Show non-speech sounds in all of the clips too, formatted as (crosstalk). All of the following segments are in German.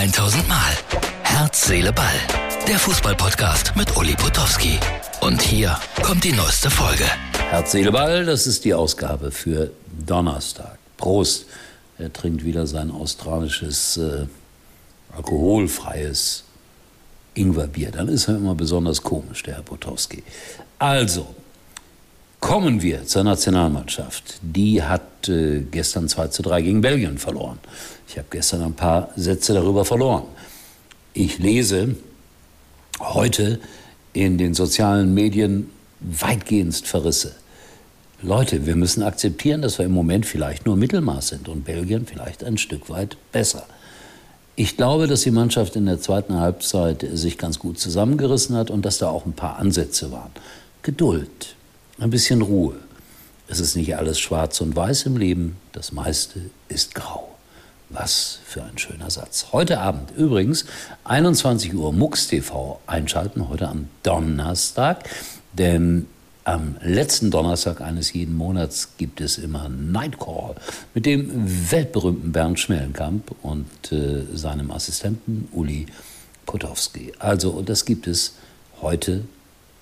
1000 Mal. Herz, Seele, Ball. Der Fußballpodcast mit Uli Potowski. Und hier kommt die neueste Folge. Herz, Seele, Ball, das ist die Ausgabe für Donnerstag. Prost. Er trinkt wieder sein australisches, äh, alkoholfreies Ingwerbier. Dann ist er immer besonders komisch, der Herr Potowski. Also, Kommen wir zur Nationalmannschaft. Die hat äh, gestern 2 zu 3 gegen Belgien verloren. Ich habe gestern ein paar Sätze darüber verloren. Ich lese heute in den sozialen Medien weitgehend Verrisse. Leute, wir müssen akzeptieren, dass wir im Moment vielleicht nur Mittelmaß sind und Belgien vielleicht ein Stück weit besser. Ich glaube, dass die Mannschaft in der zweiten Halbzeit sich ganz gut zusammengerissen hat und dass da auch ein paar Ansätze waren. Geduld, ein bisschen Ruhe. Es ist nicht alles schwarz und weiß im Leben, das meiste ist grau. Was für ein schöner Satz. Heute Abend übrigens 21 Uhr MUX TV einschalten, heute am Donnerstag, denn am letzten Donnerstag eines jeden Monats gibt es immer Nightcall mit dem weltberühmten Bernd Schmellenkamp und äh, seinem Assistenten Uli Potowski. Also, das gibt es heute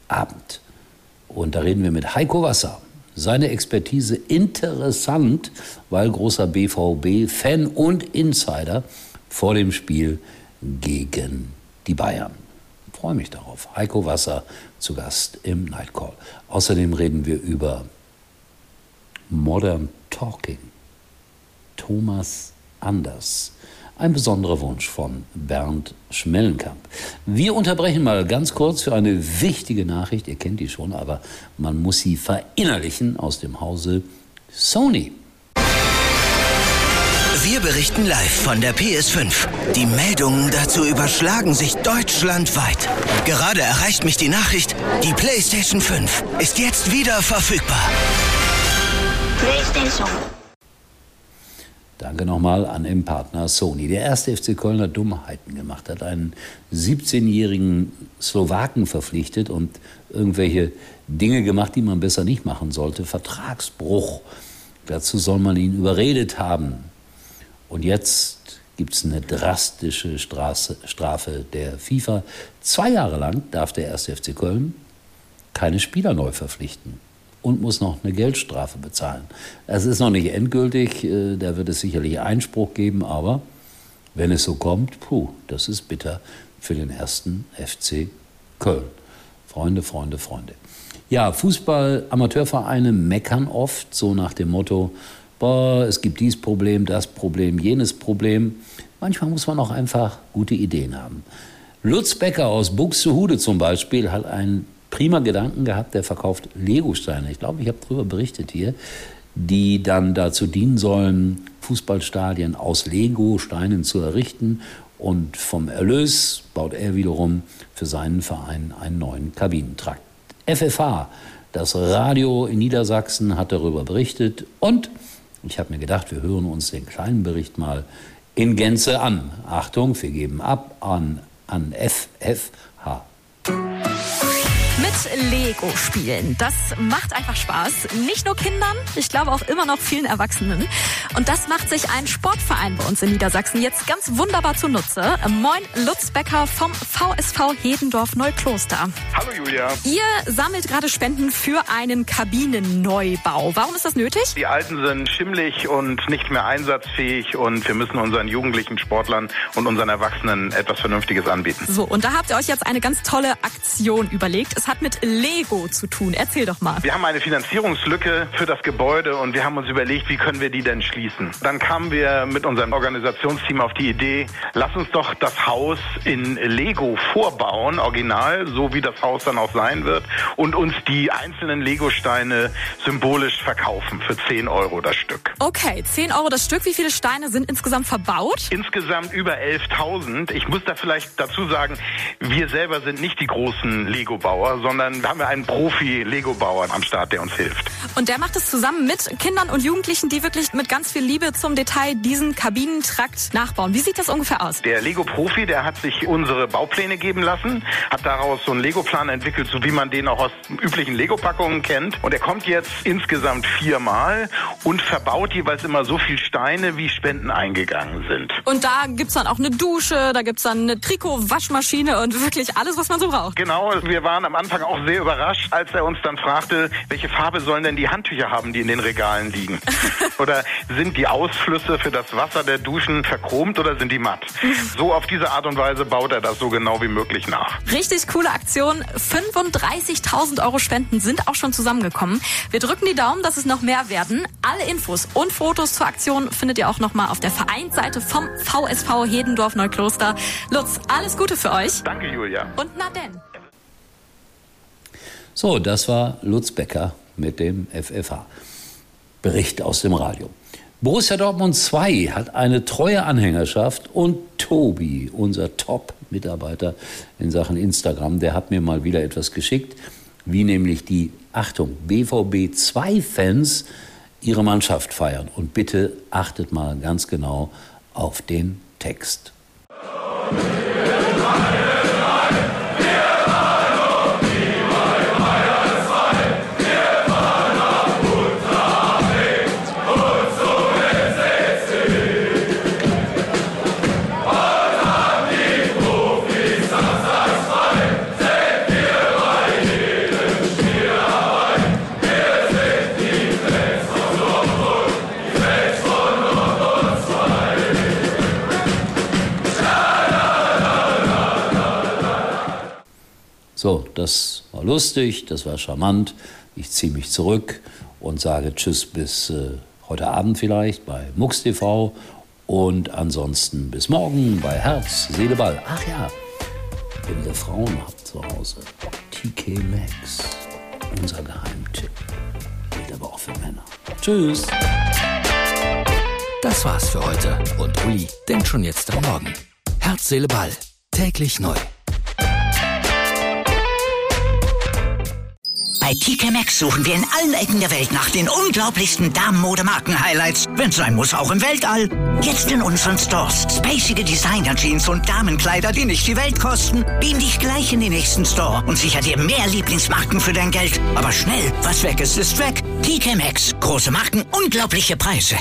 Abend. Und da reden wir mit Heiko Wasser. Seine Expertise interessant, weil großer BVB-Fan und Insider vor dem Spiel gegen die Bayern. Ich freue mich darauf. Heiko Wasser zu Gast im Nightcall. Außerdem reden wir über Modern Talking. Thomas Anders. Ein besonderer Wunsch von Bernd Schmellenkamp. Wir unterbrechen mal ganz kurz für eine wichtige Nachricht. Ihr kennt die schon, aber man muss sie verinnerlichen aus dem Hause Sony. Wir berichten live von der PS5. Die Meldungen dazu überschlagen sich deutschlandweit. Gerade erreicht mich die Nachricht, die PlayStation 5 ist jetzt wieder verfügbar. PlayStation Danke nochmal an den Partner Sony. Der erste FC Köln hat Dummheiten gemacht, hat einen 17-jährigen Slowaken verpflichtet und irgendwelche Dinge gemacht, die man besser nicht machen sollte. Vertragsbruch. Dazu soll man ihn überredet haben. Und jetzt gibt es eine drastische Straße, Strafe der FIFA. Zwei Jahre lang darf der erste FC Köln keine Spieler neu verpflichten und muss noch eine Geldstrafe bezahlen. Es ist noch nicht endgültig, äh, da wird es sicherlich Einspruch geben, aber wenn es so kommt, puh, das ist bitter für den ersten FC Köln. Freunde, Freunde, Freunde. Ja, Fußball-Amateurvereine meckern oft so nach dem Motto, boah, es gibt dies Problem, das Problem, jenes Problem. Manchmal muss man auch einfach gute Ideen haben. Lutz Becker aus Buxtehude zum Beispiel hat ein prima Gedanken gehabt, der verkauft Lego-Steine. Ich glaube, ich habe darüber berichtet hier, die dann dazu dienen sollen, Fußballstadien aus Lego-Steinen zu errichten. Und vom Erlös baut er wiederum für seinen Verein einen neuen Kabinentrakt. FFH, das Radio in Niedersachsen, hat darüber berichtet. Und ich habe mir gedacht, wir hören uns den kleinen Bericht mal in Gänze an. Achtung, wir geben ab an, an FFH mit Lego spielen. Das macht einfach Spaß. Nicht nur Kindern, ich glaube auch immer noch vielen Erwachsenen. Und das macht sich ein Sportverein bei uns in Niedersachsen jetzt ganz wunderbar zunutze. Moin, Lutz Becker vom VSV Hedendorf Neukloster. Hallo Julia. Ihr sammelt gerade Spenden für einen Kabinenneubau. Warum ist das nötig? Die Alten sind schimmlig und nicht mehr einsatzfähig und wir müssen unseren jugendlichen Sportlern und unseren Erwachsenen etwas Vernünftiges anbieten. So, und da habt ihr euch jetzt eine ganz tolle Aktion überlegt. Es hat mit Lego zu tun. Erzähl doch mal. Wir haben eine Finanzierungslücke für das Gebäude und wir haben uns überlegt, wie können wir die denn schließen. Dann kamen wir mit unserem Organisationsteam auf die Idee, lass uns doch das Haus in Lego vorbauen, original, so wie das Haus dann auch sein wird, und uns die einzelnen Lego-Steine symbolisch verkaufen für 10 Euro das Stück. Okay, 10 Euro das Stück. Wie viele Steine sind insgesamt verbaut? Insgesamt über 11.000. Ich muss da vielleicht dazu sagen, wir selber sind nicht die großen Lego-Bauer, sondern wir haben einen Profi-Lego-Bauer am Start, der uns hilft. Und der macht es zusammen mit Kindern und Jugendlichen, die wirklich mit ganz viel Liebe zum Detail diesen Kabinentrakt nachbauen. Wie sieht das ungefähr aus? Der Lego-Profi, der hat sich unsere Baupläne geben lassen, hat daraus so einen Lego-Plan entwickelt, so wie man den auch aus üblichen Lego-Packungen kennt. Und er kommt jetzt insgesamt viermal und verbaut jeweils immer so viel Steine, wie Spenden eingegangen sind. Und da gibt's dann auch eine Dusche, da gibt's dann eine Trikot-Waschmaschine und wirklich alles, was man so braucht. Genau, wir waren am Anfang auch sehr überrascht, als er uns dann fragte, welche Farbe sollen denn die Handtücher haben, die in den Regalen liegen? (laughs) oder sind die Ausflüsse für das Wasser der Duschen verchromt oder sind die matt? So auf diese Art und Weise baut er das so genau wie möglich nach. Richtig coole Aktion. 35.000 Euro Spenden sind auch schon zusammengekommen. Wir drücken die Daumen, dass es noch mehr werden. Alle Infos und Fotos zur Aktion findet ihr auch nochmal auf der Vereinsseite vom VSV Hedendorf Neukloster. Lutz, alles Gute für euch. Danke, Julia. Und na denn. So, das war Lutz Becker mit dem FFH. Bericht aus dem Radio. Borussia Dortmund 2 hat eine treue Anhängerschaft und Tobi, unser Top-Mitarbeiter in Sachen Instagram, der hat mir mal wieder etwas geschickt, wie nämlich die, Achtung, BVB 2-Fans ihre Mannschaft feiern. Und bitte achtet mal ganz genau auf den Text. So, das war lustig, das war charmant. Ich ziehe mich zurück und sage Tschüss bis äh, heute Abend vielleicht bei MUX TV und ansonsten bis morgen bei Herz, Seele, Ball. Ach ja, wenn ihr Frauen habt zu Hause, TK Maxx, unser Geheimtipp. Gilt aber auch für Männer. Tschüss. Das war's für heute und Uli denkt schon jetzt am Morgen. Herz, Seele, Ball. Täglich neu. Bei TK Maxx suchen wir in allen Ecken der Welt nach den unglaublichsten Damenmodemarken-Highlights. Wenn sein muss, auch im Weltall. Jetzt in unseren Stores. Spacige Designer-Jeans und Damenkleider, die nicht die Welt kosten. Beam dich gleich in den nächsten Store und sicher dir mehr Lieblingsmarken für dein Geld. Aber schnell, was weg ist, ist weg. TK Maxx. Große Marken, unglaubliche Preise.